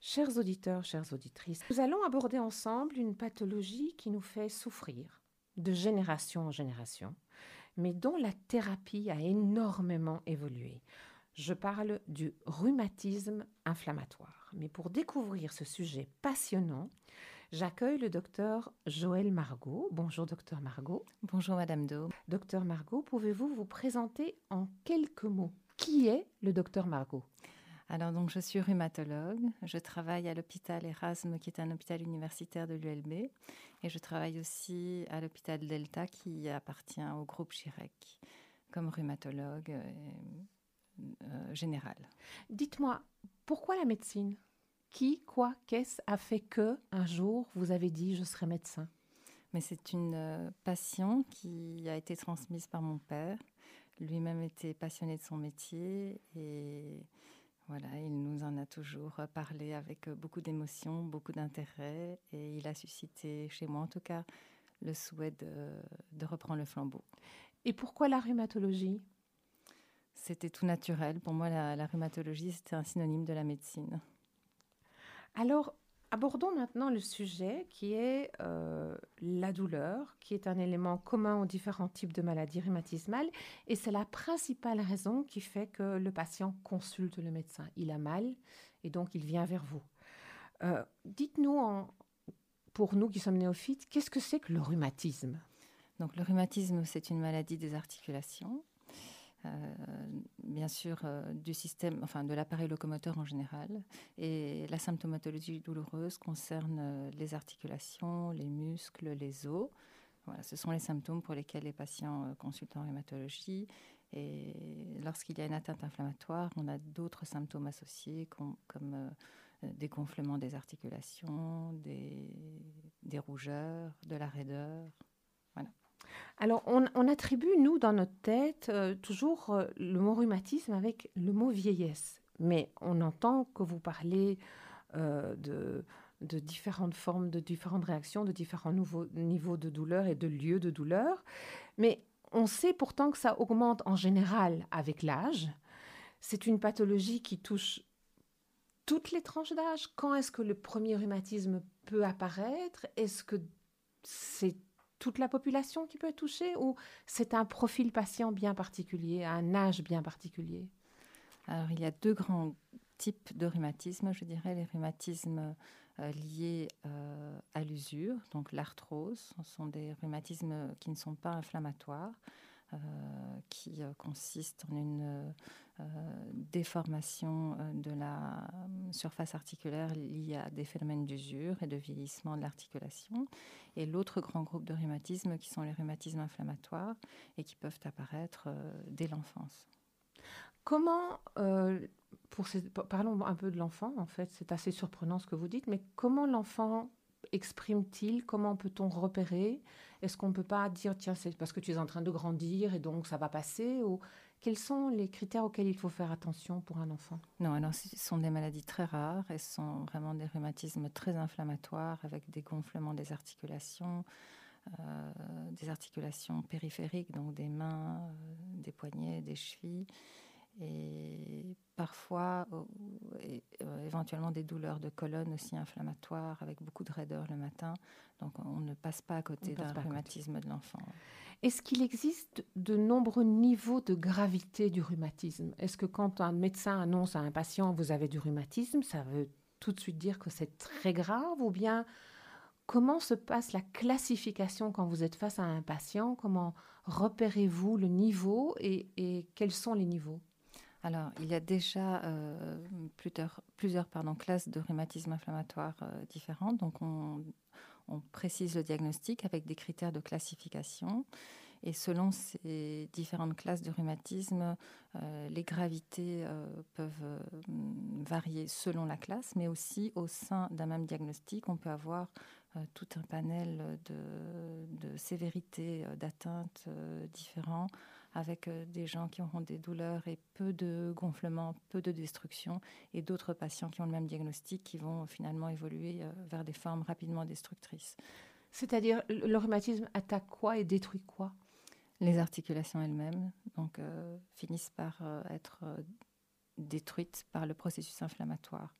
Chers auditeurs, chères auditrices, nous allons aborder ensemble une pathologie qui nous fait souffrir de génération en génération, mais dont la thérapie a énormément évolué. Je parle du rhumatisme inflammatoire. Mais pour découvrir ce sujet passionnant, j'accueille le docteur Joël Margot. Bonjour docteur Margot. Bonjour Madame Do. Docteur Margot, pouvez-vous vous présenter en quelques mots? Qui est le docteur Margot? Alors donc je suis rhumatologue, je travaille à l'hôpital Erasme qui est un hôpital universitaire de l'ULB et je travaille aussi à l'hôpital Delta qui appartient au groupe Chirec comme rhumatologue euh, euh, général. Dites-moi, pourquoi la médecine? Qui, quoi, qu'est-ce a fait que un jour vous avez dit je serai médecin? Mais c'est une euh, passion qui a été transmise par mon père. Lui-même était passionné de son métier et voilà, il nous en a toujours parlé avec beaucoup d'émotion, beaucoup d'intérêt, et il a suscité chez moi, en tout cas, le souhait de, reprendre le flambeau. Et pourquoi la rhumatologie? C'était tout naturel. Pour moi, la, la rhumatologie, c'était un synonyme de la médecine. Alors, Abordons maintenant le sujet qui est euh, la douleur, qui est un élément commun aux différents types de maladies rhumatismales. Et c'est la principale raison qui fait que le patient consulte le médecin. Il a mal et donc il vient vers vous. Euh, dites-nous, pour nous qui sommes néophytes, qu'est-ce que c'est que le rhumatisme? Donc le rhumatisme, c'est une maladie des articulations bien sûr euh, du système, enfin de l'appareil locomoteur en général. Et la symptomatologie douloureuse concerne euh, les articulations, les muscles, les os. Voilà, ce sont les symptômes pour lesquels les patients consultent en rhumatologie. Et lorsqu'il y a une atteinte inflammatoire, on a d'autres symptômes associés comme, des gonflements des articulations, des rougeurs, de la raideur. Alors, on, attribue, nous, dans notre tête, euh, toujours euh, le mot rhumatisme avec le mot vieillesse. Mais on entend que vous parlez euh, de, de, différentes formes, de différentes réactions, de différents nouveaux, niveaux de douleur et de lieux de douleur. Mais on sait pourtant que ça augmente en général avec l'âge. C'est une pathologie qui touche toutes les tranches d'âge. Quand est-ce que le premier rhumatisme peut apparaître? Est-ce que c'est toute la population qui peut être touchée ou c'est un profil patient bien particulier, un âge bien particulier? Alors, il y a deux grands types de rhumatisme, je dirais, les rhumatismes euh, liés euh, à l'usure, donc l'arthrose, ce sont des rhumatismes qui ne sont pas inflammatoires, qui consistent en une déformation de la surface articulaire liée à des phénomènes d'usure et de vieillissement de l'articulation et l'autre grand groupe de rhumatismes qui sont les rhumatismes inflammatoires et qui peuvent apparaître euh, dès l'enfance. Comment, euh, parlons un peu de l'enfant, en fait, c'est assez surprenant ce que vous dites, mais comment l'enfant exprime-t-il Comment peut-on repérer Est-ce qu'on ne peut pas dire, tiens, c'est parce que tu es en train de grandir et donc ça va passer ou quels sont les critères auxquels il faut faire attention pour un enfant? Non, alors ce sont des maladies très rares et ce sont vraiment des rhumatismes très inflammatoires avec des gonflements des articulations, euh, des articulations périphériques, donc des mains, euh, des poignets, des chevilles et parfois euh, éventuellement des douleurs de colonne aussi inflammatoires avec beaucoup de raideur le matin. Donc on ne passe pas à côté d'un rhumatisme de l'enfant. Est-ce qu'il existe de nombreux niveaux de gravité du rhumatisme? Est-ce que quand un médecin annonce à un patient vous avez du rhumatisme, ça veut tout de suite dire que c'est très grave? Ou bien comment se passe la classification quand vous êtes face à un patient? Comment repérez-vous le niveau et, quels sont les niveaux? Alors, il y a déjà euh, plusieurs, classes de rhumatisme inflammatoire euh, différentes. Donc, on, précise le diagnostic avec des critères de classification. Et selon ces différentes classes de rhumatisme, euh, les gravités peuvent varier selon la classe, mais aussi au sein d'un même diagnostic, on peut avoir tout un panel de, de sévérité d'atteinte différents avec euh, des gens qui auront des douleurs et peu de gonflement, peu de destruction, et d'autres patients qui ont le même diagnostic qui vont finalement évoluer euh, vers des formes rapidement destructrices. C'est-à-dire, le rhumatisme attaque quoi et détruit quoi? Les articulations elles-mêmes donc, finissent par être détruites par le processus inflammatoire.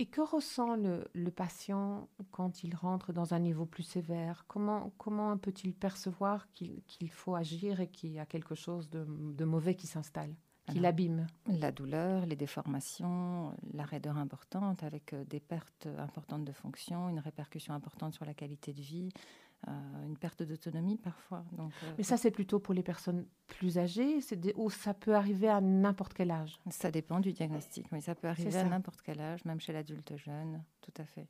Et que ressent le, patient quand il rentre dans un niveau plus sévère? Comment, comment peut-il percevoir qu'il faut agir et qu'il y a quelque chose de, mauvais qui s'installe, qui l'abîme? La douleur, les déformations, la raideur importante avec euh, des pertes importantes de fonction, une répercussion importante sur la qualité de vie, une perte d'autonomie parfois. Donc, euh, Mais ça, c'est plutôt pour les personnes plus âgées ou ça peut arriver à n'importe quel âge? Ça dépend du diagnostic, mais ça peut arriver à n'importe quel âge, même chez l'adulte jeune, tout à fait.